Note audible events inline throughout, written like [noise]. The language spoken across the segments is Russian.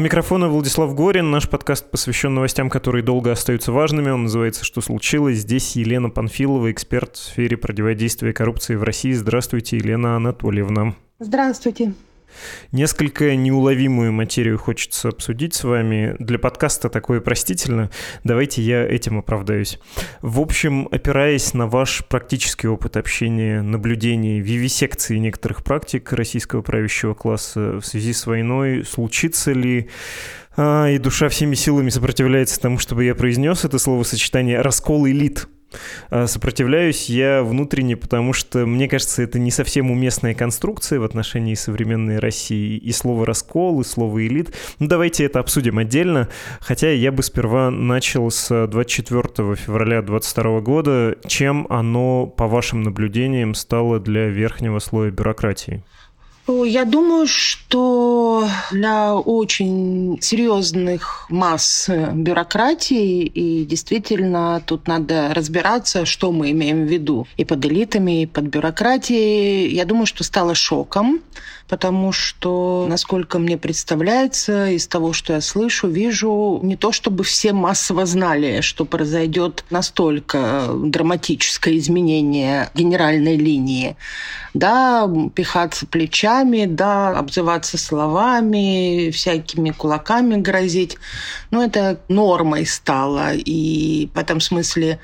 Микрофона Владислав Горин. Наш подкаст посвящен новостям, которые долго остаются важными. Он называется «Что случилось?». Здесь Елена Панфилова, эксперт в сфере противодействия коррупции в России. Здравствуйте, Елена Анатольевна. Здравствуйте. Несколько неуловимую материю хочется обсудить с вами. Для подкаста такое простительно. Давайте я этим оправдаюсь. В общем, опираясь на ваш практический опыт общения, наблюдений, вивисекции некоторых практик российского правящего класса в связи с войной, случится ли а, и душа всеми силами сопротивляется тому, чтобы я произнес это словосочетание «раскол элит» сопротивляюсь я внутренне, потому что, мне кажется, это не совсем уместная конструкция в отношении современной России. И слово «раскол», и слово «элит». Ну, давайте это обсудим отдельно. Хотя я бы сперва начал с 24 февраля 2022 года. Чем оно, по вашим наблюдениям, стало для верхнего слоя бюрократии? Я думаю, что для очень серьезных масс бюрократии, и действительно тут надо разбираться, что мы имеем в виду. И под элитами, и под бюрократией, я думаю, что стало шоком потому что, насколько мне представляется, из того, что я слышу, вижу, не то чтобы все массово знали, что произойдет настолько драматическое изменение генеральной линии. Да, пихаться плечами, да, обзываться словами, всякими кулаками грозить. Но это нормой стало. И в этом смысле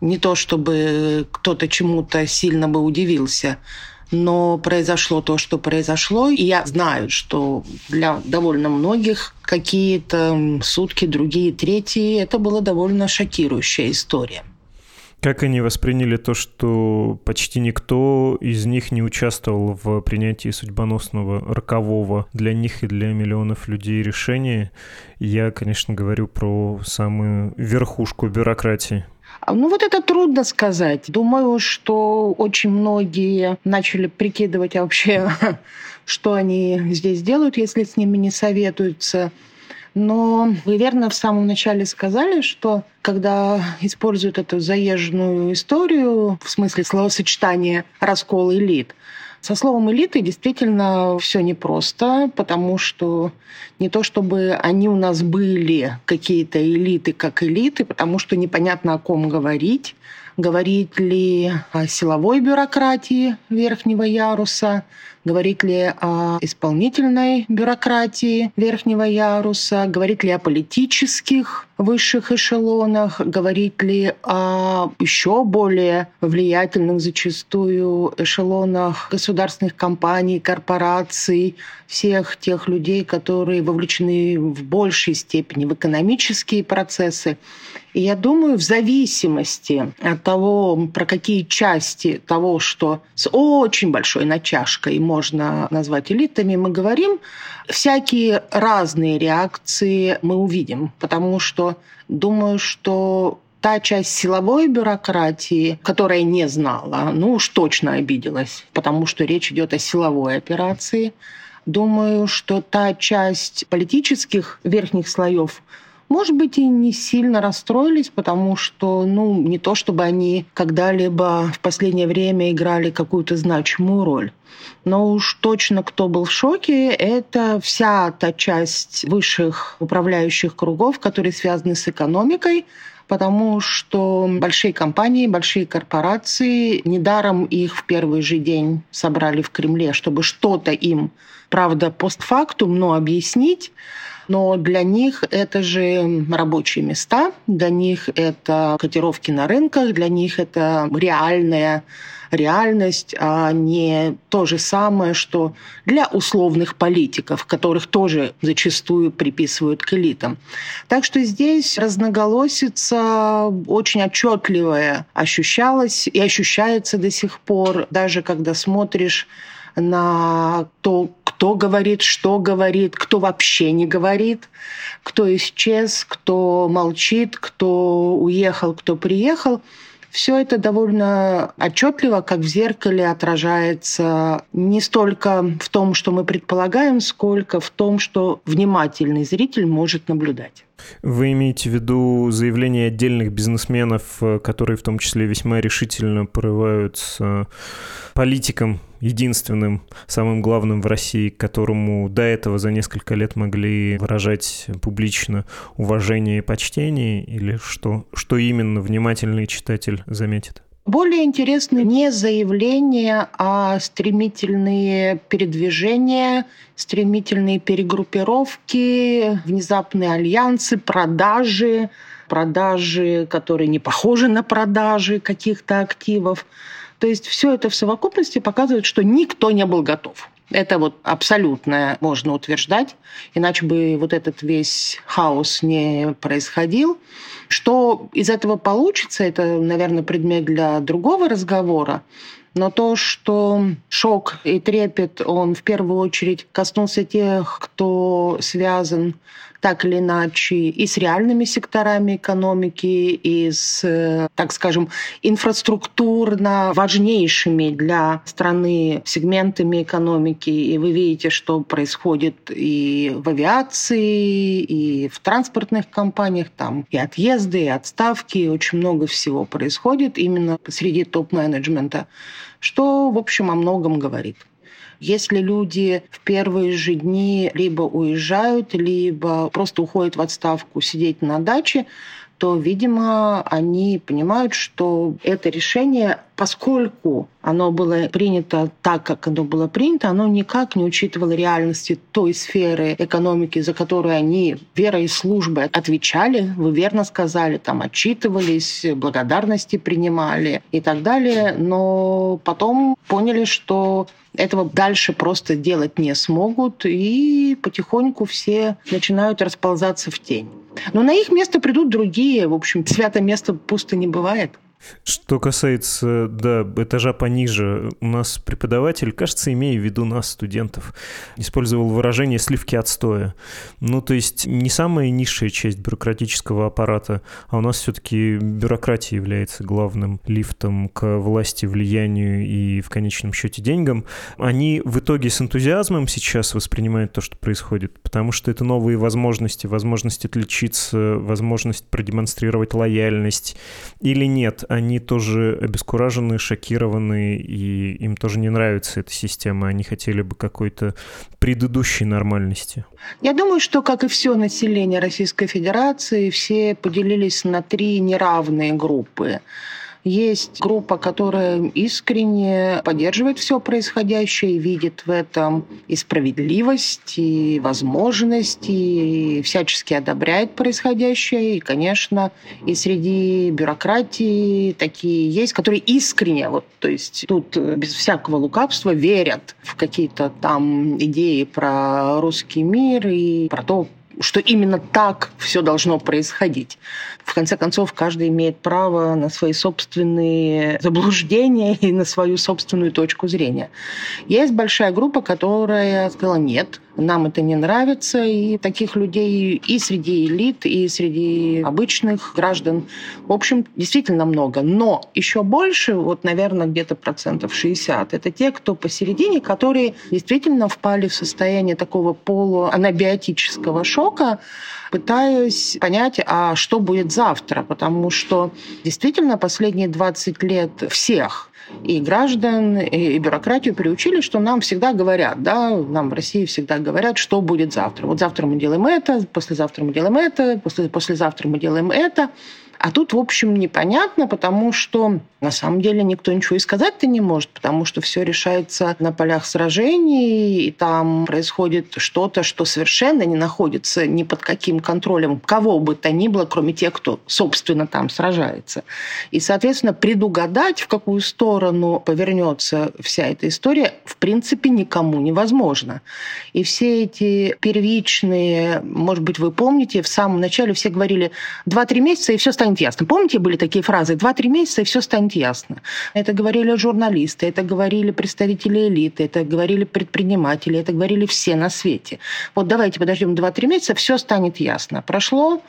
не то, чтобы кто-то чему-то сильно бы удивился но произошло то, что произошло. И я знаю, что для довольно многих какие-то сутки, другие, третьи, это была довольно шокирующая история. Как они восприняли то, что почти никто из них не участвовал в принятии судьбоносного, рокового для них и для миллионов людей решения? Я, конечно, говорю про самую верхушку бюрократии. А, ну вот это трудно сказать. Думаю, что очень многие начали прикидывать вообще, [laughs] что они здесь делают, если с ними не советуются. Но вы верно в самом начале сказали, что когда используют эту заезженную историю, в смысле словосочетания «раскол элит», со словом элиты действительно все непросто, потому что не то чтобы они у нас были какие-то элиты как элиты, потому что непонятно о ком говорить. Говорить ли о силовой бюрократии верхнего яруса, говорить ли о исполнительной бюрократии верхнего яруса, говорить ли о политических высших эшелонах, говорить ли о еще более влиятельных зачастую эшелонах государственных компаний, корпораций, всех тех людей, которые вовлечены в большей степени в экономические процессы. И я думаю, в зависимости от того, про какие части того, что с очень большой натяжкой можно назвать элитами, мы говорим, всякие разные реакции мы увидим, потому что думаю, что та часть силовой бюрократии, которая не знала, ну уж точно обиделась, потому что речь идет о силовой операции. Думаю, что та часть политических верхних слоев может быть, и не сильно расстроились, потому что, ну, не то чтобы они когда-либо в последнее время играли какую-то значимую роль. Но уж точно кто был в шоке, это вся та часть высших управляющих кругов, которые связаны с экономикой, потому что большие компании, большие корпорации, недаром их в первый же день собрали в Кремле, чтобы что-то им, правда, постфактум, но объяснить, но для них это же рабочие места, для них это котировки на рынках, для них это реальная реальность, а не то же самое, что для условных политиков, которых тоже зачастую приписывают к элитам. Так что здесь разноголосица очень отчетливая ощущалась и ощущается до сих пор, даже когда смотришь на то, кто говорит, что говорит, кто вообще не говорит, кто исчез, кто молчит, кто уехал, кто приехал. все это довольно отчетливо, как в зеркале, отражается не столько в том, что мы предполагаем, сколько в том, что внимательный зритель может наблюдать. Вы имеете в виду заявления отдельных бизнесменов, э, которые в том числе весьма решительно порываются политикам единственным, самым главным в России, которому до этого за несколько лет могли выражать публично уважение и почтение, или что, что именно внимательный читатель заметит? Более интересны не заявления, а стремительные передвижения, стремительные перегруппировки, внезапные альянсы, продажи, продажи, которые не похожи на продажи каких-то активов. То есть все это в совокупности показывает, что никто не был готов. Это вот абсолютное можно утверждать, иначе бы вот этот весь хаос не происходил. Что из этого получится, это, наверное, предмет для другого разговора. Но то, что шок и трепет, он в первую очередь коснулся тех, кто связан так или иначе и с реальными секторами экономики, и с, э, так скажем, инфраструктурно важнейшими для страны сегментами экономики. И вы видите, что происходит и в авиации, и в транспортных компаниях, там и отъезды, и отставки, и очень много всего происходит именно среди топ-менеджмента, что, в общем, о многом говорит. Если люди в первые же дни либо уезжают, либо просто уходят в отставку сидеть на даче, то, видимо, они понимают, что это решение, поскольку оно было принято так, как оно было принято, оно никак не учитывало реальности той сферы экономики, за которую они верой и службой отвечали, вы верно сказали, там отчитывались, благодарности принимали и так далее, но потом поняли, что этого дальше просто делать не смогут, и потихоньку все начинают расползаться в тень. Но на их место придут другие. В общем, свято место пусто не бывает. Что касается, да, этажа пониже, у нас преподаватель, кажется, имея в виду нас, студентов, использовал выражение «сливки отстоя». Ну, то есть не самая низшая часть бюрократического аппарата, а у нас все-таки бюрократия является главным лифтом к власти, влиянию и, в конечном счете, деньгам. Они в итоге с энтузиазмом сейчас воспринимают то, что происходит, потому что это новые возможности, возможность отличиться, возможность продемонстрировать лояльность или нет они тоже обескуражены, шокированы, и им тоже не нравится эта система. Они хотели бы какой-то предыдущей нормальности. Я думаю, что, как и все население Российской Федерации, все поделились на три неравные группы. Есть группа, которая искренне поддерживает все происходящее и видит в этом и справедливость, и возможность, и всячески одобряет происходящее. И, конечно, и среди бюрократии такие есть, которые искренне, вот, то есть тут без всякого лукавства верят в какие-то там идеи про русский мир и про то, что именно так все должно происходить. В конце концов, каждый имеет право на свои собственные заблуждения и на свою собственную точку зрения. Есть большая группа, которая сказала «нет», нам это не нравится, и таких людей и среди элит, и среди обычных граждан, в общем, действительно много. Но еще больше, вот, наверное, где-то процентов 60, это те, кто посередине, которые действительно впали в состояние такого полуанабиотического шока, пытаясь понять, а что будет завтра, потому что действительно последние 20 лет всех и граждан, и бюрократию приучили, что нам всегда говорят, да, нам в России всегда говорят, что будет завтра. Вот завтра мы делаем это, послезавтра мы делаем это, после, послезавтра мы делаем это. А тут, в общем, непонятно, потому что на самом деле никто ничего и сказать-то не может, потому что все решается на полях сражений, и там происходит что-то, что совершенно не находится ни под каким контролем кого бы то ни было, кроме тех, кто, собственно, там сражается. И, соответственно, предугадать, в какую сторону повернется вся эта история, в принципе, никому невозможно. И все эти первичные, может быть, вы помните, в самом начале все говорили 2-3 месяца, и все станет станет ясно. Помните, были такие фразы «два-три месяца, и все станет ясно». Это говорили журналисты, это говорили представители элиты, это говорили предприниматели, это говорили все на свете. Вот давайте подождем два-три месяца, все станет ясно. Прошло,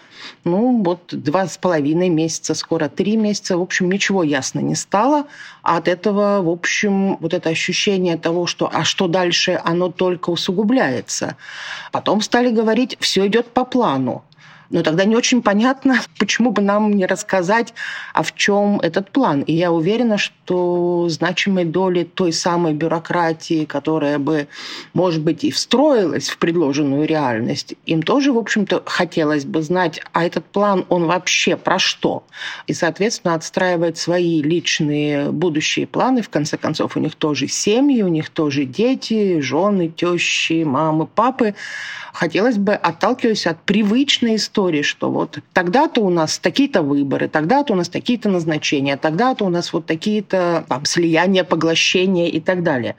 ну, вот два с половиной месяца, скоро три месяца. В общем, ничего ясно не стало. А от этого, в общем, вот это ощущение того, что а что дальше, оно только усугубляется. Потом стали говорить, все идет по плану. Но тогда не очень понятно, [laughs] почему бы нам не рассказать, а в чем этот план. И я уверена, что значимой доли той самой бюрократии, которая бы, может быть, и встроилась в предложенную реальность, им тоже, в общем-то, хотелось бы знать, а этот план, он вообще про что? И, соответственно, отстраивать свои личные будущие планы. В конце концов, у них тоже семьи, у них тоже дети, жены, тещи, мамы, папы хотелось бы, отталкиваясь от привычной истории, что вот тогда-то у нас такие-то выборы, тогда-то у нас такие-то назначения, тогда-то у нас вот такие-то там, слияния, поглощения и так далее.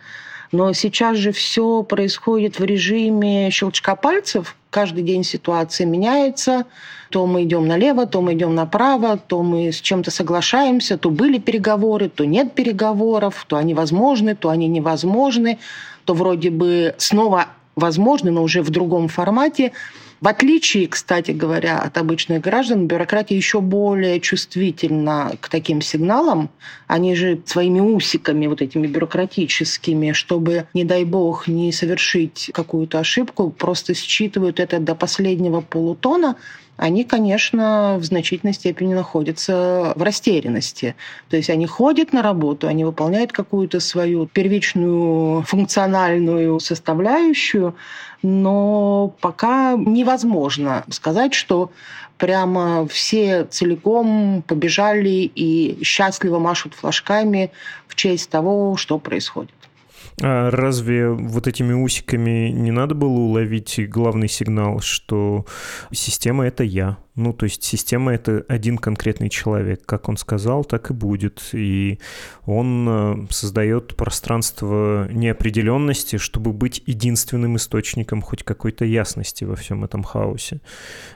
Но сейчас же все происходит в режиме щелчка пальцев. Каждый день ситуация меняется. То мы идем налево, то мы идем направо, то мы с чем-то соглашаемся, то были переговоры, то нет переговоров, то они возможны, то они невозможны, то вроде бы снова возможны, но уже в другом формате. В отличие, кстати говоря, от обычных граждан, бюрократия еще более чувствительна к таким сигналам. Они же своими усиками, вот этими бюрократическими, чтобы, не дай бог, не совершить какую-то ошибку, просто считывают это до последнего полутона, они, конечно, в значительной степени находятся в растерянности. То есть они ходят на работу, они выполняют какую-то свою первичную функциональную составляющую, но пока невозможно сказать, что прямо все целиком побежали и счастливо машут флажками в честь того, что происходит. А разве вот этими усиками не надо было уловить главный сигнал, что система — это я? Ну, то есть система — это один конкретный человек. Как он сказал, так и будет. И он э, создает пространство неопределенности, чтобы быть единственным источником хоть какой-то ясности во всем этом хаосе.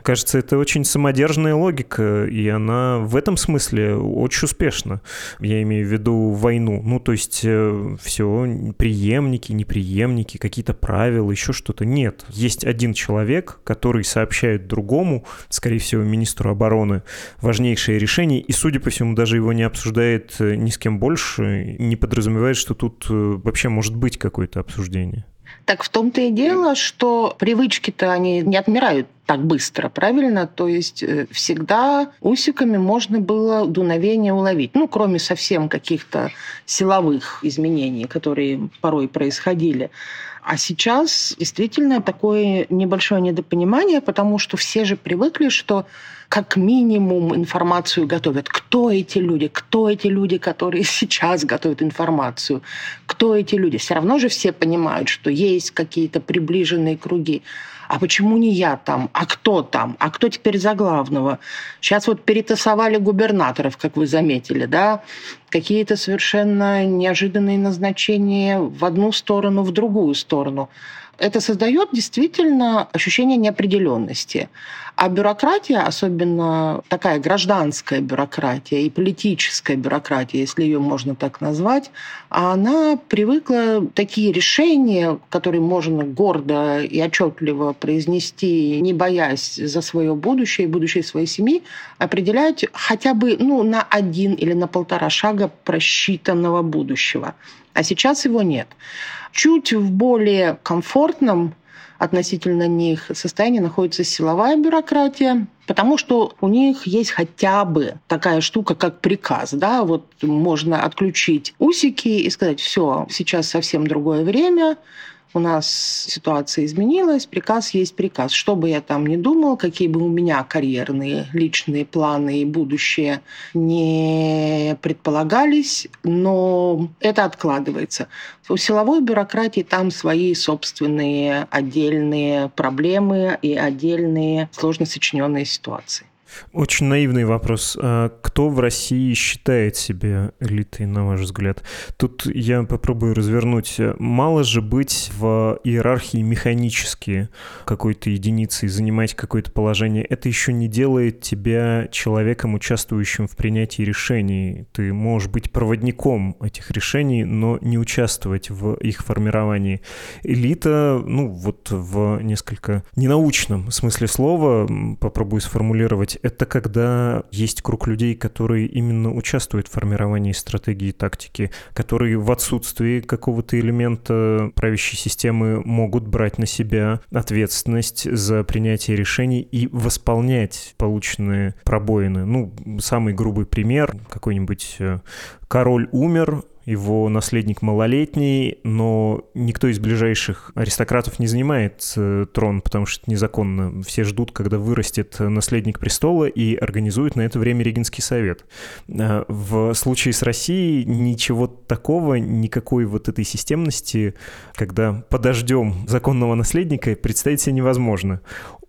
Кажется, это очень самодержная логика, и она в этом смысле очень успешна. Я имею в виду войну. Ну, то есть э, все, преемники, неприемники, какие-то правила, еще что-то. Нет. Есть один человек, который сообщает другому, скорее всего, министру обороны важнейшее решение, и, судя по всему, даже его не обсуждает э, ни с кем больше, не подразумевает, что тут э, вообще может быть какое-то обсуждение. Так в том-то и дело, что привычки-то они не отмирают так быстро, правильно? То есть э, всегда усиками можно было дуновение уловить. Ну, кроме совсем каких-то силовых изменений, которые порой происходили. А сейчас действительно такое небольшое недопонимание, потому что все же привыкли, что как минимум информацию готовят. Кто эти люди? Кто эти люди, которые [laughs] сейчас готовят информацию? Кто эти люди? Все равно же все понимают, что есть какие-то приближенные круги а почему не я там, а кто там, а кто теперь за главного. Сейчас вот перетасовали губернаторов, как вы заметили, да, какие-то совершенно неожиданные назначения в одну сторону, в другую сторону. Это создает действительно ощущение неопределенности. А бюрократия, особенно такая гражданская бюрократия и политическая бюрократия, если ее можно так назвать, она привыкла такие решения, которые можно гордо и отчетливо произнести, не боясь за свое будущее и будущее своей семьи, определять хотя бы ну, на один или на полтора шага просчитанного будущего. А сейчас его нет. Чуть в более комфортном относительно них состоянии находится силовая бюрократия, потому что у них есть хотя бы такая штука, как приказ. Да? Вот можно отключить усики и сказать, все, сейчас совсем другое время, у нас ситуация изменилась, приказ есть приказ. Что бы я там ни думал, какие бы у меня карьерные, личные планы и будущее не предполагались, но это откладывается. У силовой бюрократии там свои собственные отдельные проблемы и отдельные сложно сочиненные ситуации. Очень наивный вопрос. А кто в России считает себя элитой, на ваш взгляд? Тут я попробую развернуть. Мало же быть в иерархии механически какой-то единицей, занимать какое-то положение. Это еще не делает тебя человеком, участвующим в принятии решений. Ты можешь быть проводником этих решений, но не участвовать в их формировании. Элита, ну вот в несколько ненаучном смысле слова, попробую сформулировать, это когда есть круг людей, которые именно участвуют в формировании стратегии и тактики, которые в отсутствии какого-то элемента правящей системы могут брать на себя ответственность за принятие решений и восполнять полученные пробоины. Ну, самый грубый пример, какой-нибудь э, король умер, его наследник малолетний, но никто из ближайших аристократов не занимает э, трон, потому что это незаконно. Все ждут, когда вырастет наследник престола и организуют на это время Регенский совет. Э, в случае с Россией ничего такого, никакой вот этой системности, когда подождем законного наследника, представить себе невозможно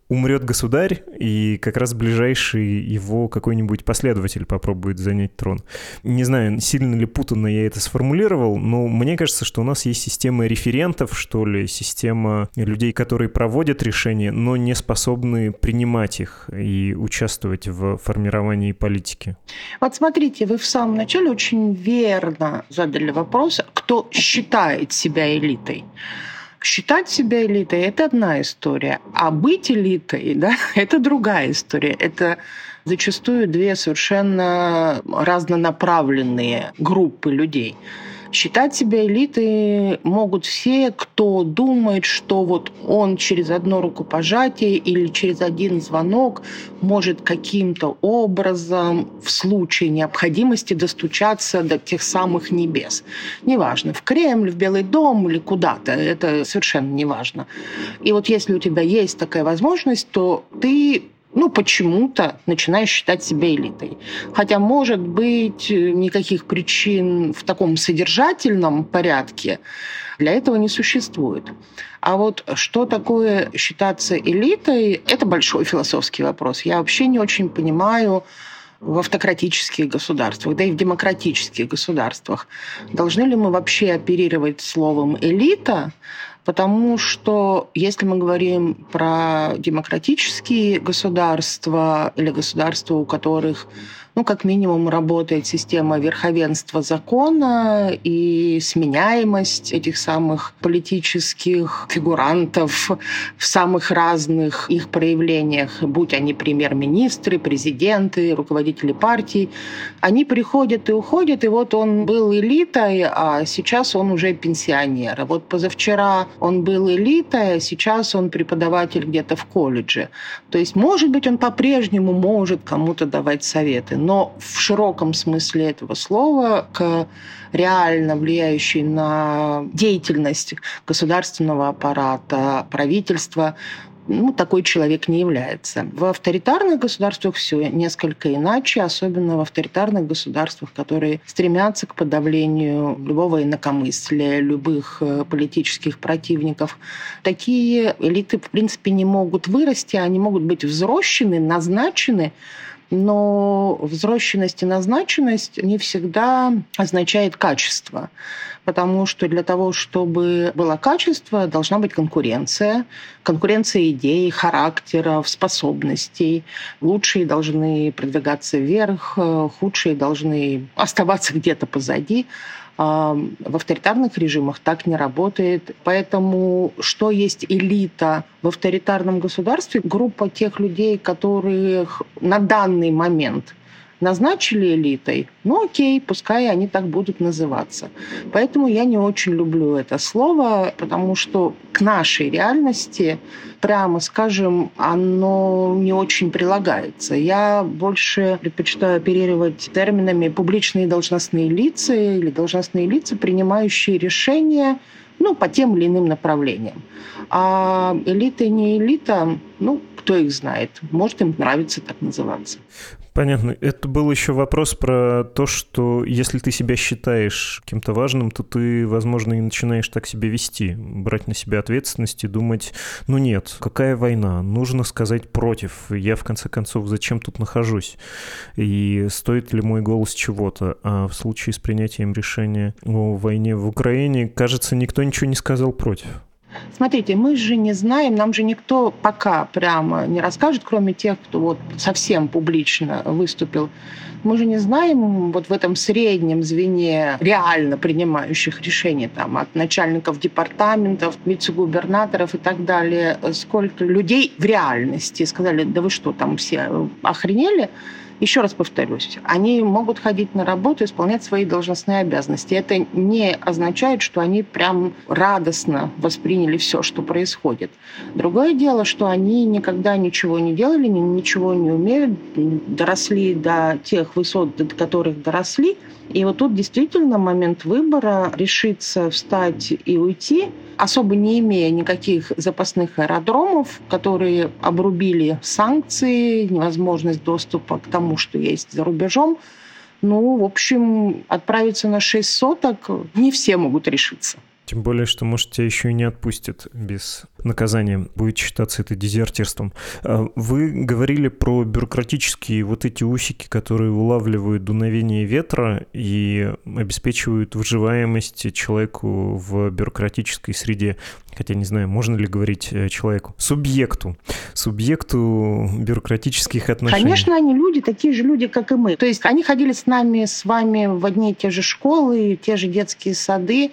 умрет государь, и как раз ближайший его какой-нибудь последователь попробует занять трон. Не знаю, сильно ли путанно я это сформулировал, но мне кажется, что у нас есть система референтов, что ли, система людей, которые проводят решения, но не способны принимать их и участвовать в формировании политики. Вот смотрите, вы в самом начале очень верно задали вопрос, кто считает себя элитой. Считать себя элитой – это одна история, а быть элитой да, [laughs] – это другая история. Это зачастую две совершенно разнонаправленные группы людей – Считать себя элитой могут все, кто думает, что вот он через одно рукопожатие или через один звонок может каким-то образом в случае необходимости достучаться до тех самых небес. Неважно, в Кремль, в Белый дом или куда-то, это совершенно неважно. И вот если у тебя есть такая возможность, то ты ну, почему-то начинаешь считать себя элитой. Хотя, может быть, никаких причин в таком содержательном порядке для этого не существует. А вот что такое считаться элитой, это большой философский вопрос. Я вообще не очень понимаю, в автократических государствах, да и в демократических государствах. Должны ли мы вообще оперировать словом «элита», Потому что если мы говорим про демократические государства или государства, у которых ну, как минимум, работает система верховенства закона и сменяемость этих самых политических фигурантов в самых разных их проявлениях, будь они премьер-министры, президенты, руководители партий. Они приходят и уходят, и вот он был элитой, а сейчас он уже пенсионер. Вот позавчера он был элитой, а сейчас он преподаватель где-то в колледже. То есть, может быть, он по-прежнему может кому-то давать советы, но в широком смысле этого слова к реально влияющей на деятельность государственного аппарата, правительства, ну, такой человек не является. В авторитарных государствах все несколько иначе, особенно в авторитарных государствах, которые стремятся к подавлению любого инакомыслия, любых э, политических противников. Такие элиты, в принципе, не могут вырасти, они могут быть взрощены, назначены, но взросленность и назначенность не всегда означает качество, потому что для того, чтобы было качество, должна быть конкуренция, конкуренция идей, характеров, способностей. Лучшие должны продвигаться вверх, худшие должны оставаться где-то позади. В авторитарных режимах так не работает. Поэтому что есть элита в авторитарном государстве? Группа тех людей, которых на данный момент – назначили элитой, ну окей, пускай они так будут называться. Поэтому я не очень люблю это слово, потому что к нашей реальности, прямо скажем, оно не очень прилагается. Я больше предпочитаю оперировать терминами публичные должностные лица или должностные лица, принимающие решения ну, по тем или иным направлениям. А элита не элита, ну, кто их знает. Может, им нравится так называться. Понятно. Это был еще вопрос про то, что если ты себя считаешь кем-то важным, то ты, возможно, и начинаешь так себя вести, брать на себя ответственность и думать, ну нет, какая война, нужно сказать против, я в конце концов зачем тут нахожусь, и стоит ли мой голос чего-то. А в случае с принятием решения о войне в Украине, кажется, никто ничего не сказал против. Смотрите, мы же не знаем, нам же никто пока прямо не расскажет, кроме тех, кто вот совсем публично выступил. Мы же не знаем вот в этом среднем звене реально принимающих решения, там, от начальников департаментов, вице-губернаторов и так далее, сколько людей в реальности сказали, да вы что, там все охренели? Еще раз повторюсь, они могут ходить на работу, исполнять свои должностные обязанности. Это не означает, что они прям радостно восприняли все, что происходит. Другое дело, что они никогда ничего не делали, ничего не умеют, доросли до тех высот, до которых доросли. И вот тут действительно момент выбора решиться встать и уйти – особо не имея никаких запасных аэродромов, которые обрубили санкции, невозможность доступа к тому, что есть за рубежом, ну, в общем, отправиться на 6 соток не все могут решиться. Тем более, что, может, тебя еще и не отпустят без наказания. Будет считаться это дезертирством. А вы говорили про бюрократические вот эти усики, которые улавливают дуновение ветра и обеспечивают выживаемость человеку в бюрократической среде. Хотя не знаю, можно ли говорить э, человеку. Субъекту. Субъекту бюрократических отношений. Конечно, они люди, такие же люди, как и мы. То есть они ходили с нами, с вами в одни и те же школы, те же детские сады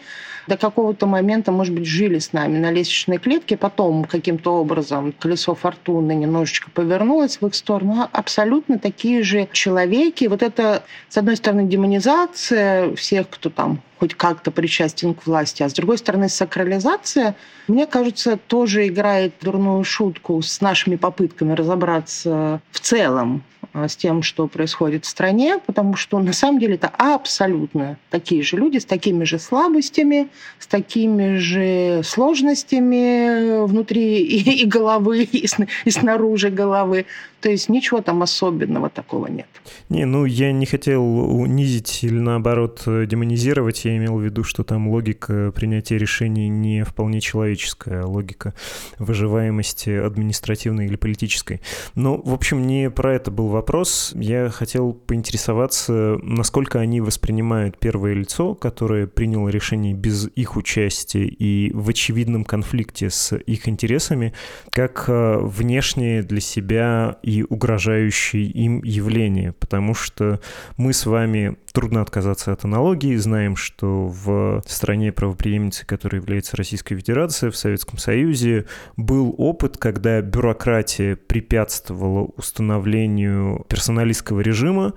до какого-то момента, может быть, жили с нами на лестничной клетке, потом каким-то образом колесо фортуны немножечко повернулось в их сторону. Абсолютно такие же человеки. Вот это, с одной стороны, демонизация всех, кто там хоть как-то причастен к власти, а с другой стороны, сакрализация, мне кажется, тоже играет дурную шутку с нашими попытками разобраться в целом а, с тем, что происходит в стране, потому что на самом деле это абсолютно такие же люди с такими же слабостями, с такими же сложностями внутри и, и головы, и, и снаружи головы. То есть ничего там особенного такого нет. Не, ну я не хотел унизить или наоборот демонизировать. Я имел в виду, что там логика принятия решений не вполне человеческая, а логика выживаемости административной или политической. Но, в общем, не про это был вопрос. Я хотел поинтересоваться, насколько они воспринимают первое лицо, которое приняло решение без их участия и в очевидном конфликте с их интересами, как э, внешнее для себя и угрожающие им явления, потому что мы с вами трудно отказаться от аналогии, знаем, что в стране правоприемницы, которая является Российской Федерацией, в Советском Союзе, был опыт, когда бюрократия препятствовала установлению персоналистского режима,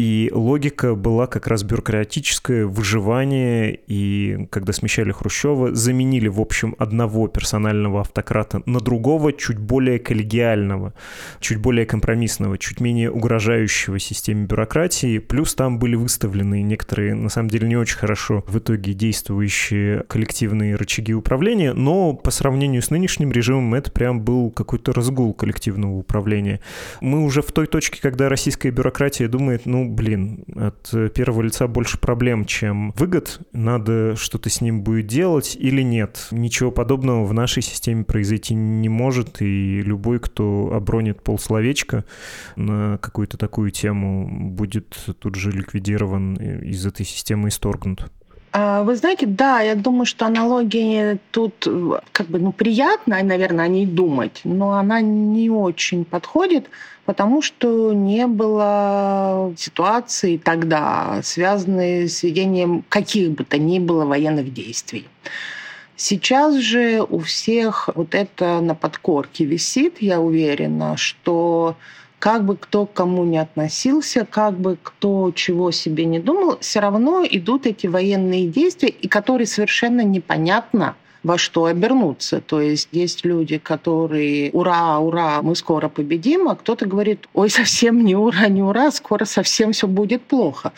и логика была как раз бюрократическое выживание, и когда смещали Хрущева, заменили, в общем, одного персонального автократа на другого, чуть более коллегиального, чуть более компромиссного, чуть менее угрожающего системе бюрократии. Плюс там были выставлены некоторые, на самом деле, не очень хорошо в итоге действующие коллективные рычаги управления, но по сравнению с нынешним режимом это прям был какой-то разгул коллективного управления. Мы уже в той точке, когда российская бюрократия думает, ну, блин, от первого лица больше проблем, чем выгод. Надо что-то с ним будет делать или нет. Ничего подобного в нашей системе произойти не может, и любой, кто обронит полсловечка на какую-то такую тему, будет тут же ликвидирован из этой системы исторгнут. А, вы знаете, да, я думаю, что аналогия тут как бы ну, приятно, наверное, о ней думать, но она не очень подходит, потому что не было ситуации тогда, связанной с ведением каких бы то ни было военных действий. Сейчас же у всех вот это на подкорке висит, я уверена, что как бы кто к кому не относился, как бы кто чего себе не думал, все равно идут эти военные действия, и которые совершенно непонятно, во что обернуться. То есть есть люди, которые «Ура, ура, мы скоро победим», а кто-то говорит «Ой, совсем не ура, не ура, скоро совсем все будет плохо».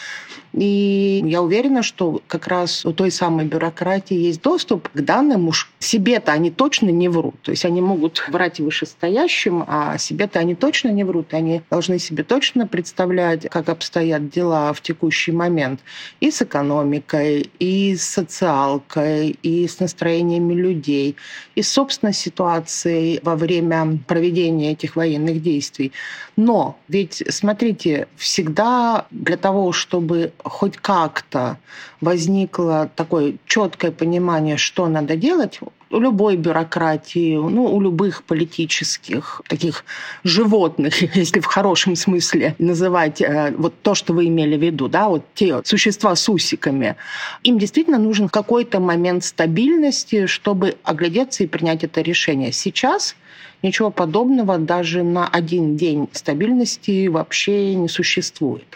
И я уверена, что как раз у той самой бюрократии есть доступ к данным. Уж себе-то они точно не врут. То есть они могут врать вышестоящим, а себе-то они точно не врут. Они должны себе точно представлять, как обстоят дела в текущий момент и с экономикой, и с социалкой, и с настроениями людей, и с собственной ситуацией во время проведения этих военных действий. Но ведь, смотрите, всегда для того, чтобы хоть как-то возникло такое четкое понимание, что надо делать, у любой бюрократии, ну, у любых политических таких животных, [laughs] если в хорошем смысле называть э, вот то, что вы имели в виду, да, вот те существа с усиками, им действительно нужен какой-то момент стабильности, чтобы оглядеться и принять это решение. Сейчас Ничего подобного даже на один день стабильности вообще не существует.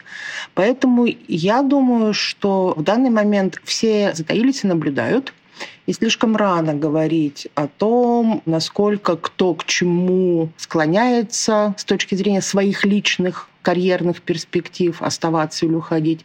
Поэтому я думаю, что в данный момент все затаились и наблюдают. И слишком рано говорить о том, насколько кто к чему склоняется с точки зрения своих личных карьерных перспектив, оставаться или уходить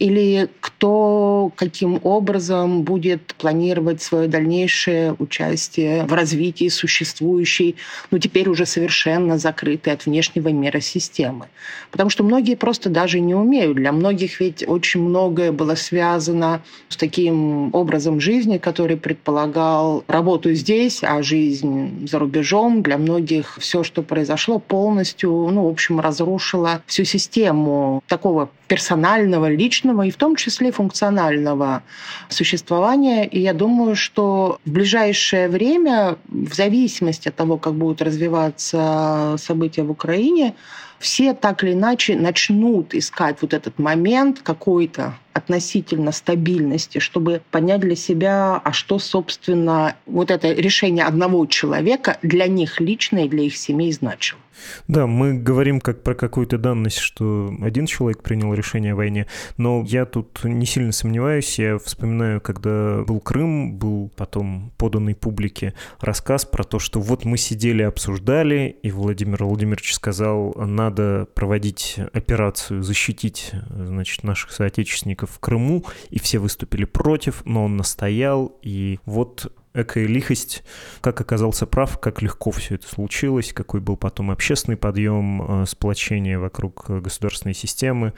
или кто каким образом будет планировать свое дальнейшее участие в развитии существующей, ну теперь уже совершенно закрытой от внешнего мира системы. Потому что многие просто даже не умеют. Для многих ведь очень многое было связано с таким образом жизни, который предполагал работу здесь, а жизнь за рубежом. Для многих все, что произошло, полностью, ну, в общем, разрушило всю систему такого персонального, личного и в том числе функционального существования. И я думаю, что в ближайшее время, в зависимости от того, как будут развиваться события в Украине, все так или иначе начнут искать вот этот момент какой-то относительно стабильности, чтобы понять для себя, а что, собственно, вот это решение одного человека для них лично и для их семей значило. Да, мы говорим как про какую-то данность, что один человек принял решение о войне, но я тут не сильно сомневаюсь. Я вспоминаю, когда был Крым, был потом поданный публике рассказ про то, что вот мы сидели, обсуждали, и Владимир Владимирович сказал, надо проводить операцию, защитить, значит, наших соотечественников в Крыму, и все выступили против, но он настоял, и вот экая лихость, как оказался прав, как легко все это случилось, какой был потом общественный подъем, э, сплочение вокруг государственной системы,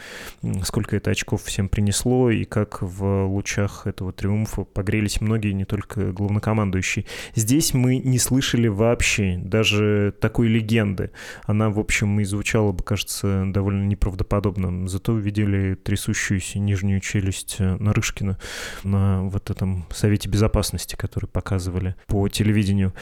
сколько это очков всем принесло, и как в лучах этого триумфа погрелись многие, не только главнокомандующие. Здесь мы не слышали вообще даже такой легенды. Она, в общем, и звучала бы, кажется, довольно неправдоподобно. Зато видели трясущуюся нижнюю челюсть Нарышкина на вот этом Совете Безопасности, который показывали по телевидению.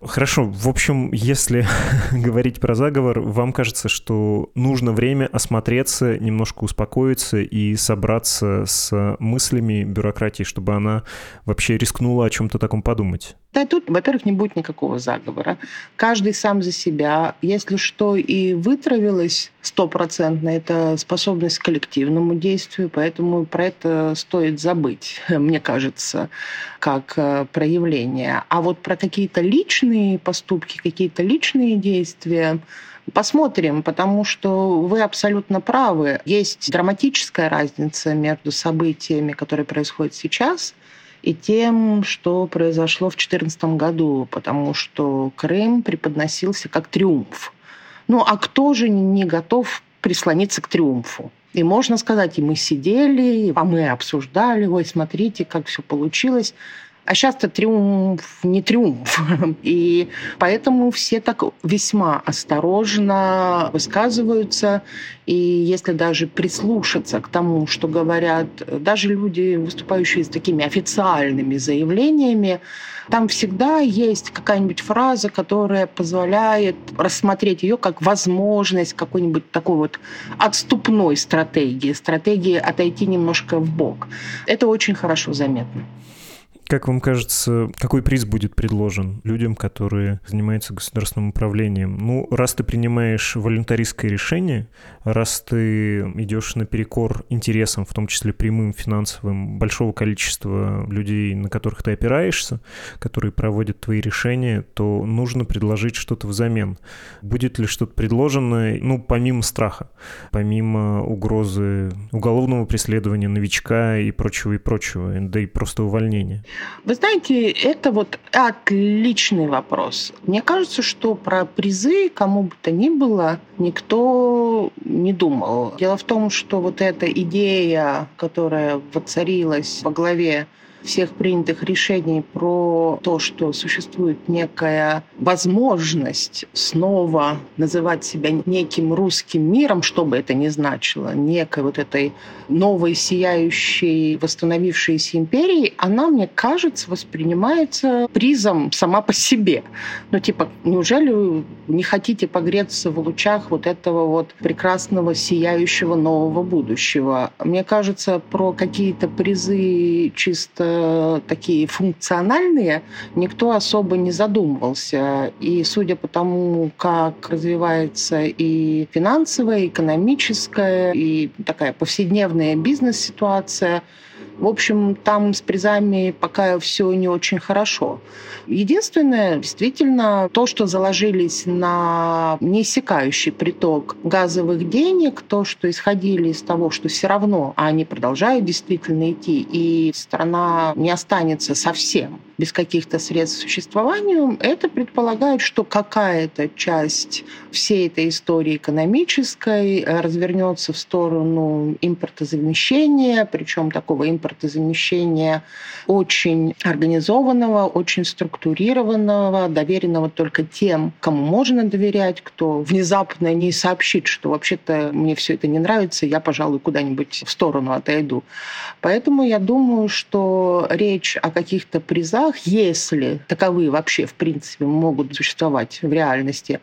Хорошо, в общем, если [laughs] говорить про заговор, вам кажется, что нужно время осмотреться, немножко успокоиться и собраться с мыслями бюрократии, чтобы она вообще рискнула о чем-то таком подумать? Да, тут, во-первых, не будет никакого заговора. Каждый сам за себя. Если что и вытравилось стопроцентно, это способность к коллективному действию, поэтому про это стоит забыть, [laughs] мне кажется, как э, проявление. А вот про какие-то личные поступки, какие-то личные действия, Посмотрим, потому что вы абсолютно правы. Есть драматическая разница между событиями, которые происходят сейчас, и тем, что произошло в 2014 году, потому что Крым преподносился как триумф. Ну а кто же не готов прислониться к триумфу? И можно сказать, и мы сидели, а мы обсуждали, ой, смотрите, как все получилось. А сейчас-то триумф не триумф. [laughs] И поэтому все так весьма осторожно высказываются. И если даже прислушаться к тому, что говорят даже люди, выступающие с такими официальными заявлениями, там всегда есть какая-нибудь фраза, которая позволяет рассмотреть ее как возможность какой-нибудь такой вот отступной стратегии, стратегии отойти немножко в бок. Это очень хорошо заметно. Как вам кажется, какой приз будет предложен людям, которые занимаются государственным управлением? Ну, раз ты принимаешь волюнтаристское решение, раз ты идешь наперекор интересам, в том числе прямым финансовым, большого количества людей, на которых ты опираешься, которые проводят твои решения, то нужно предложить что-то взамен. Будет ли что-то предложено, ну, помимо страха, помимо угрозы уголовного преследования новичка и прочего, и прочего, да и просто увольнения? Вы знаете, это вот отличный вопрос. Мне кажется, что про призы кому бы то ни было никто не думал. Дело в том, что вот эта идея, которая воцарилась во главе всех принятых решений про то, что существует некая возможность снова называть себя неким русским миром, что бы это ни значило, некой вот этой новой сияющей восстановившейся империи, она, мне кажется, воспринимается призом сама по себе. Ну, типа, неужели вы не хотите погреться в лучах вот этого вот прекрасного сияющего нового будущего? Мне кажется, про какие-то призы чисто Э, такие функциональные, никто особо не задумывался. И судя по тому, как развивается и финансовая, и экономическая, и такая повседневная бизнес-ситуация, в общем, там с призами пока все не очень хорошо. Единственное, действительно, то, что заложились на неиссякающий приток газовых денег, то, что исходили из того, что все равно они продолжают действительно идти, и страна не останется совсем без каких-то средств существования, это предполагает, что какая-то часть всей этой истории экономической развернется в сторону импортозамещения, причем такого импортозамещения очень организованного, очень структурированного, доверенного только тем, кому можно доверять, кто внезапно не сообщит, что вообще-то мне все это не нравится, я, пожалуй, куда-нибудь в сторону отойду. Поэтому я думаю, что речь о каких-то призах, если таковые вообще, в принципе, могут существовать в реальности,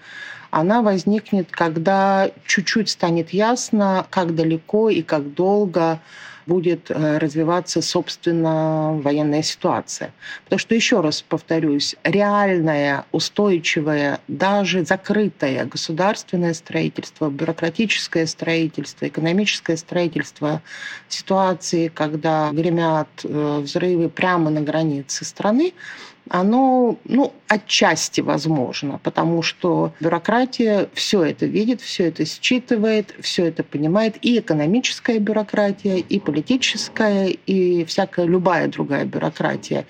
она возникнет, когда чуть-чуть станет ясно, как далеко и как долго будет э, развиваться, собственно, военная ситуация. Потому что, еще раз повторюсь, реальное, устойчивое, даже закрытое государственное строительство, бюрократическое строительство, экономическое строительство ситуации, когда гремят э, взрывы прямо на границе страны, оно ну, отчасти возможно, потому что бюрократия все это видит, все это считывает, все это понимает, и экономическая бюрократия, и политическая, и всякая любая другая бюрократия.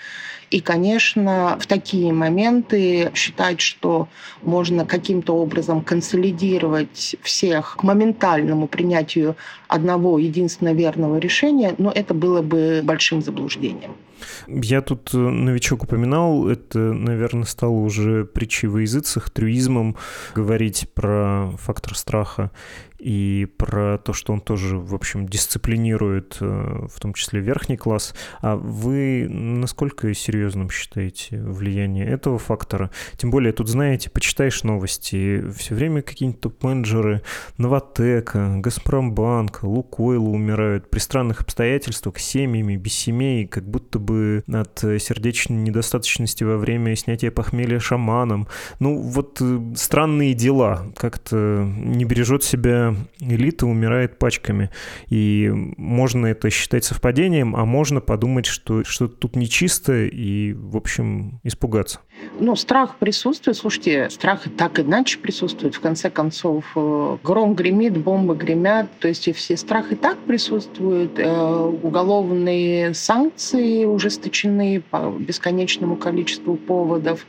И, конечно, в такие моменты считать, что можно каким-то образом консолидировать всех к моментальному принятию одного единственного верного решения, но это было бы большим заблуждением. Я тут э, новичок упоминал, это, наверное, стало уже притчей во языцах, трюизмом говорить про фактор страха и про то, что он тоже, в общем, дисциплинирует, э, в том числе верхний класс. А вы насколько серьезным считаете влияние этого фактора? Тем более, тут, знаете, почитаешь новости, все время какие-нибудь топ-менеджеры Новотека, Газпромбанка, Лукойла умирают при странных обстоятельствах, семьями, без семей, как будто бы от сердечной недостаточности во время снятия похмелья шаманом. Ну, вот э, странные дела. Как-то не бережет себя элита умирает пачками. И можно это считать совпадением, а можно подумать, что что-то тут нечисто и, в общем, испугаться. Ну, страх присутствует. Слушайте, страх так иначе присутствует. В конце концов, э, гром гремит, бомбы гремят. То есть и все страх и так присутствует. Э, уголовные санкции ужесточены по бесконечному количеству поводов.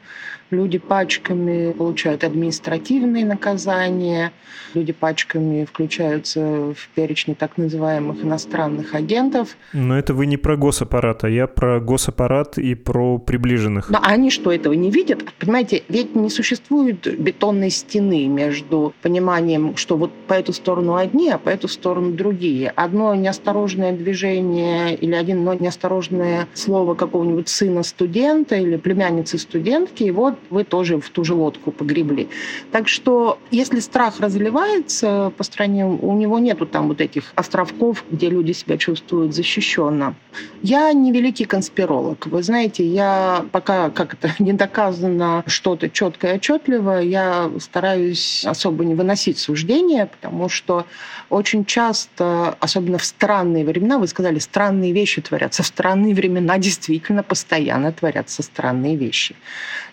Люди пачками получают административные наказания, люди пачками включаются в перечни так называемых иностранных агентов. Но это вы не про госаппарат, а я про госаппарат и про приближенных. А они что, этого не видят. Понимаете, ведь не существует бетонной стены между пониманием, что вот по эту сторону одни, а по эту сторону другие. Одно неосторожное движение или один неосторожное слово какого-нибудь сына студента или племянницы студентки, и вот вы тоже в ту же лодку погребли. Так что если страх разливается по стране, у него нету там вот этих островков, где люди себя чувствуют защищенно. Я не великий конспиролог. Вы знаете, я пока как это [laughs] не доказано что-то четкое и отчетливо, я стараюсь особо не выносить суждения, потому что очень часто, особенно в странные времена, вы сказали, странные вещи творятся. В странные времена действительно постоянно творятся странные вещи.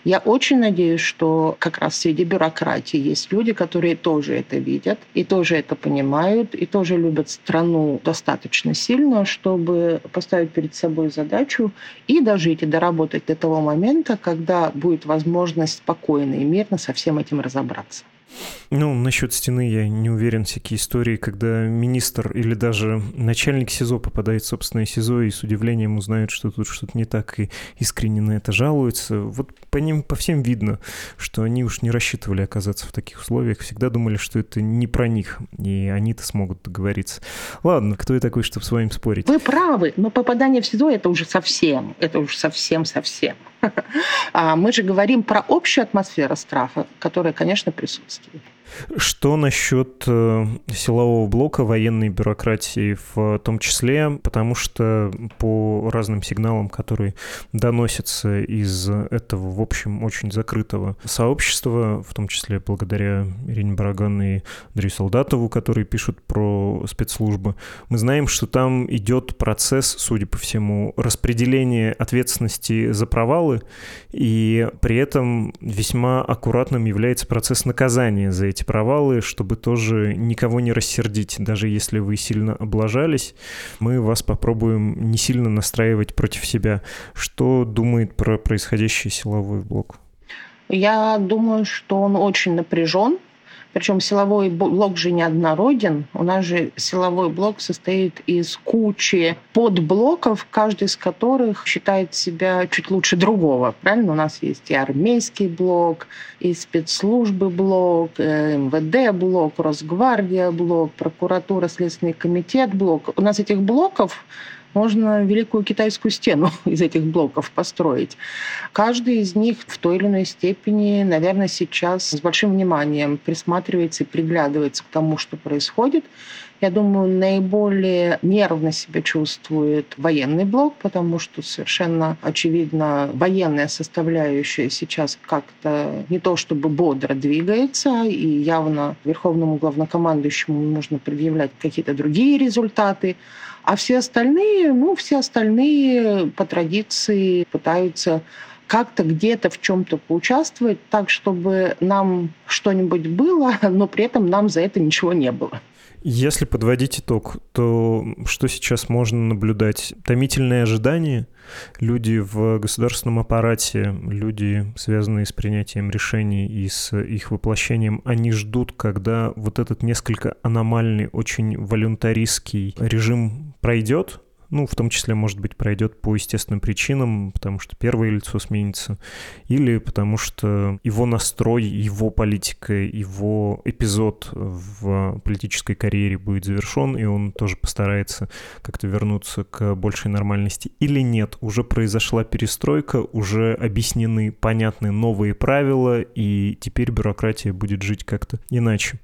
Я очень надеюсь, что как раз среди бюрократии есть люди, которые тоже это видят и тоже это понимают, и тоже любят страну достаточно сильно, чтобы поставить перед собой задачу и дожить и доработать до того момента, когда будет возможность спокойно и мирно со всем этим разобраться. Ну, насчет стены я не уверен. Всякие истории, когда министр или даже начальник СИЗО попадает в собственное СИЗО и с удивлением узнают, что тут что-то не так, и искренне на это жалуются. Вот по ним, по всем видно, что они уж не рассчитывали оказаться в таких условиях, всегда думали, что это не про них, и они-то смогут договориться. Ладно, кто я такой, чтобы с вами спорить? Вы правы, но попадание в СИЗО — это уже совсем, это уже совсем-совсем. [laughs] А мы же говорим про общую атмосферу страха, которая, конечно, присутствует. next. Что насчет э, силового блока военной бюрократии в том числе, потому что по разным сигналам, которые доносятся из этого, в общем, очень закрытого сообщества, в том числе благодаря Ирине Бараган и Андрею Солдатову, которые пишут про спецслужбы, мы знаем, что там идет процесс, судя по всему, распределения ответственности за провалы, и при этом весьма аккуратным является процесс наказания за эти провалы, чтобы тоже никого не рассердить. Даже если вы сильно облажались, мы вас попробуем не сильно настраивать против себя. Что думает про происходящий силовой блок? Я думаю, что он очень напряжен, причем силовой блок же неоднороден. У нас же силовой блок состоит из кучи подблоков, каждый из которых считает себя чуть лучше другого. Правильно? У нас есть и армейский блок, и спецслужбы блок, э, МВД блок, Росгвардия блок, прокуратура, Следственный комитет блок. У нас этих блоков можно великую китайскую стену [laughs] из этих блоков построить. Каждый из них в той или иной степени, наверное, сейчас с большим вниманием присматривается и приглядывается к тому, что происходит. Я думаю, наиболее нервно себя чувствует военный блок, потому что совершенно очевидно военная составляющая сейчас как-то не то чтобы бодро двигается, и явно верховному главнокомандующему нужно предъявлять какие-то другие результаты. А все остальные, ну, все остальные по традиции пытаются как-то где-то в чем-то поучаствовать так, чтобы нам что-нибудь было, [laughs] но при этом нам за это ничего не было. Если подводить итог, то что сейчас можно наблюдать? Томительное ожидание? Люди в государственном аппарате, люди, связанные с принятием решений и с их воплощением, они ждут, когда вот этот несколько аномальный, очень волюнтаристский режим пройдет, ну, в том числе, может быть, пройдет по естественным причинам, потому что первое лицо сменится, или потому что его настрой, его политика, его эпизод в политической карьере будет завершен, и он тоже постарается как-то вернуться к большей нормальности. Или нет, уже произошла перестройка, уже объяснены понятные новые правила, и теперь бюрократия будет жить как-то иначе.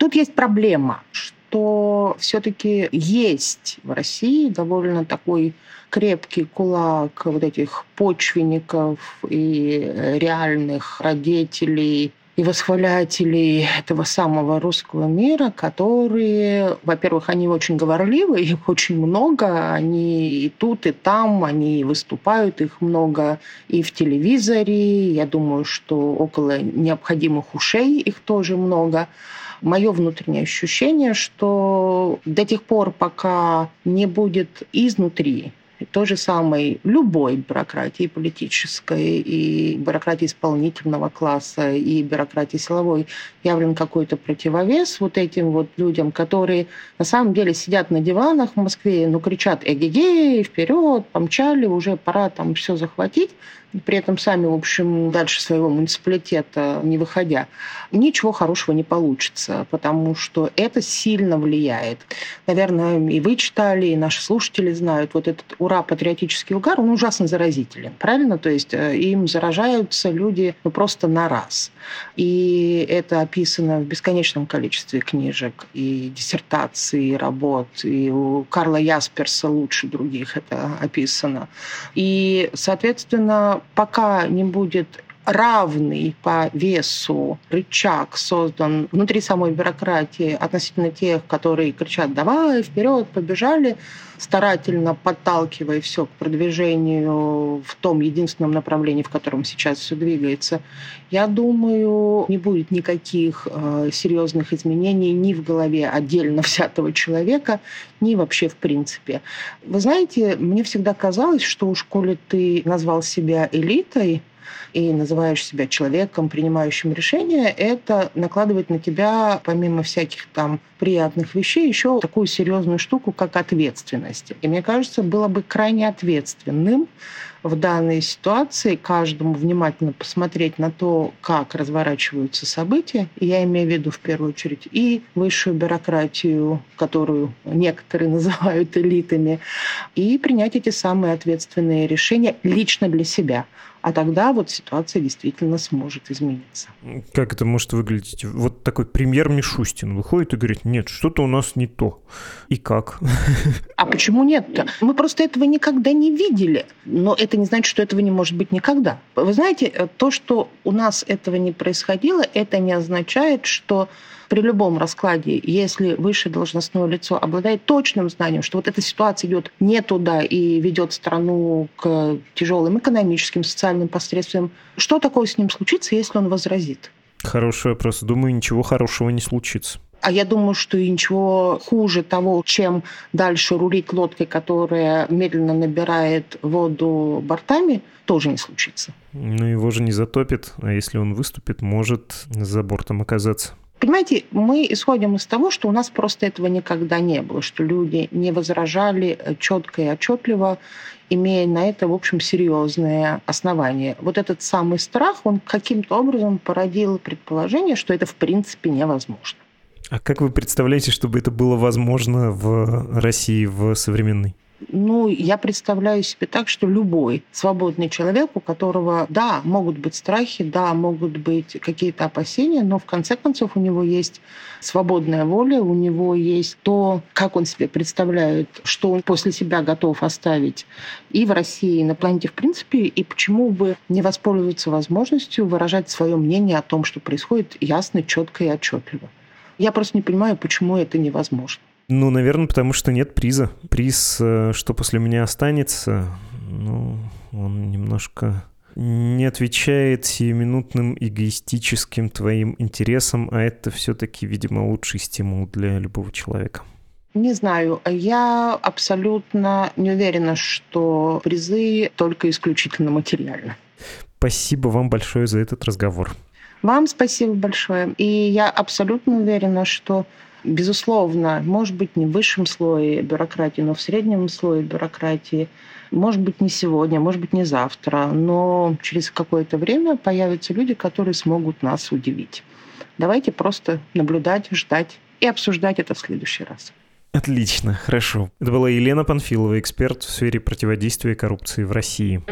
Тут есть проблема, что все-таки есть в России довольно такой крепкий кулак вот этих почвенников и реальных родителей и восхвалятелей этого самого русского мира, которые, во-первых, они очень говорливы, их очень много, они и тут, и там, они выступают, их много и в телевизоре, я думаю, что около необходимых ушей их тоже много мое внутреннее ощущение, что до тех пор, пока не будет изнутри то же самое любой бюрократии политической, и бюрократии исполнительного класса, и бюрократии силовой явлен какой-то противовес вот этим вот людям, которые на самом деле сидят на диванах в Москве, ну, кричат «эгегей», вперед, помчали, уже пора там все захватить при этом сами, в общем, дальше своего муниципалитета не выходя, ничего хорошего не получится, потому что это сильно влияет. Наверное, и вы читали, и наши слушатели знают, вот этот ура-патриотический угар, он ужасно заразителен, правильно? То есть э, им заражаются люди ну, просто на раз. И это описано в бесконечном количестве книжек и диссертаций, и работ. И у Карла Ясперса лучше других это описано. И, соответственно, пока не будет равный по весу рычаг создан внутри самой бюрократии относительно тех, которые кричат «давай, вперед, побежали», старательно подталкивая все к продвижению в том единственном направлении, в котором сейчас все двигается, я думаю, не будет никаких э, серьезных изменений ни в голове отдельно [laughs] взятого человека, ни вообще в принципе. Вы знаете, мне всегда казалось, что уж коли ты назвал себя элитой, и называешь себя человеком, принимающим решения, это накладывает на тебя, помимо всяких там приятных вещей, еще такую серьезную штуку, как ответственность. И мне кажется, было бы крайне ответственным в данной ситуации каждому внимательно посмотреть на то, как разворачиваются события, я имею в виду в первую очередь и высшую бюрократию, которую некоторые [laughs] называют элитами, и принять эти самые ответственные решения лично для себя. А тогда вот ситуация действительно сможет измениться. Как это может выглядеть? Вот такой премьер Мишустин выходит и говорит, нет, что-то у нас не то. И как? [laughs] А почему нет-то? Мы просто этого никогда не видели. Но это не значит, что этого не может быть никогда. Вы знаете, то, что у нас этого не происходило, это не означает, что при любом раскладе, если высшее должностное лицо обладает точным знанием, что вот эта ситуация идет не туда и ведет страну к тяжелым экономическим, социальным последствиям, что такое с ним случится, если он возразит? Хороший вопрос. Думаю, ничего хорошего не случится. А я думаю, что и ничего хуже того, чем дальше рулить лодкой, которая медленно набирает воду бортами, тоже не случится. Ну, его же не затопит, а если он выступит, может за бортом оказаться. Понимаете, мы исходим из того, что у нас просто этого никогда не было, что люди не возражали четко и отчетливо, имея на это, в общем, серьезные основания. Вот этот самый страх, он каким-то образом породил предположение, что это в принципе невозможно. А как вы представляете, чтобы это было возможно в России, в современной? Ну, я представляю себе так, что любой свободный человек, у которого, да, могут быть страхи, да, могут быть какие-то опасения, но в конце концов у него есть свободная воля, у него есть то, как он себе представляет, что он после себя готов оставить и в России, и на планете в принципе, и почему бы не воспользоваться возможностью выражать свое мнение о том, что происходит ясно, четко и отчетливо. Я просто не понимаю, почему это невозможно. Ну, наверное, потому что нет приза. Приз, э, что после меня останется, ну, он немножко не отвечает сиюминутным эгоистическим твоим интересам, а это все-таки, видимо, лучший стимул для любого человека. Не знаю. Я абсолютно не уверена, что призы только исключительно материальны. Спасибо вам большое за этот разговор. Вам спасибо большое. И я абсолютно уверена, что Безусловно, может быть, не в высшем слое бюрократии, но в среднем слое бюрократии. Может быть, не сегодня, может быть, не завтра, но через какое-то время появятся люди, которые смогут нас удивить. Давайте просто наблюдать, ждать и обсуждать это в следующий раз. Отлично, хорошо. Это была Елена Панфилова, эксперт в сфере противодействия коррупции в России.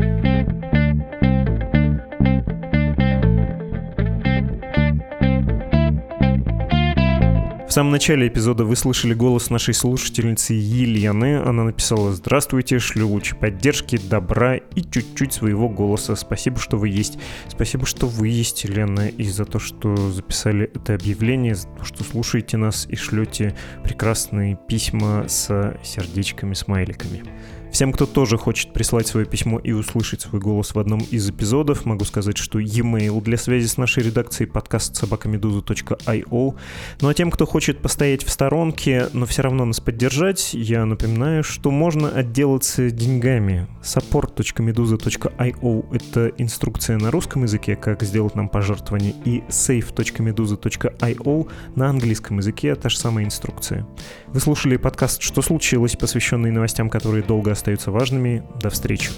В самом начале эпизода вы слышали голос нашей слушательницы Елены. Она написала «Здравствуйте, шлю лучи поддержки, добра и чуть-чуть своего голоса. Спасибо, что вы есть. Спасибо, что вы есть, Елена, и за то, что записали это объявление, за то, что слушаете нас и шлете прекрасные письма с сердечками, смайликами. Всем, кто тоже хочет прислать свое письмо и услышать свой голос в одном из эпизодов, могу сказать, что e-mail для связи с нашей редакцией подкаст собакамедуза.io. Ну а тем, кто хочет постоять в сторонке, но все равно нас поддержать, я напоминаю, что можно отделаться деньгами. support.meduza.io — это инструкция на русском языке, как сделать нам пожертвование, и save.meduza.io на английском языке — та же самая инструкция. Вы слушали подкаст «Что случилось?», посвященный новостям, которые долго остаются важными. До встречи.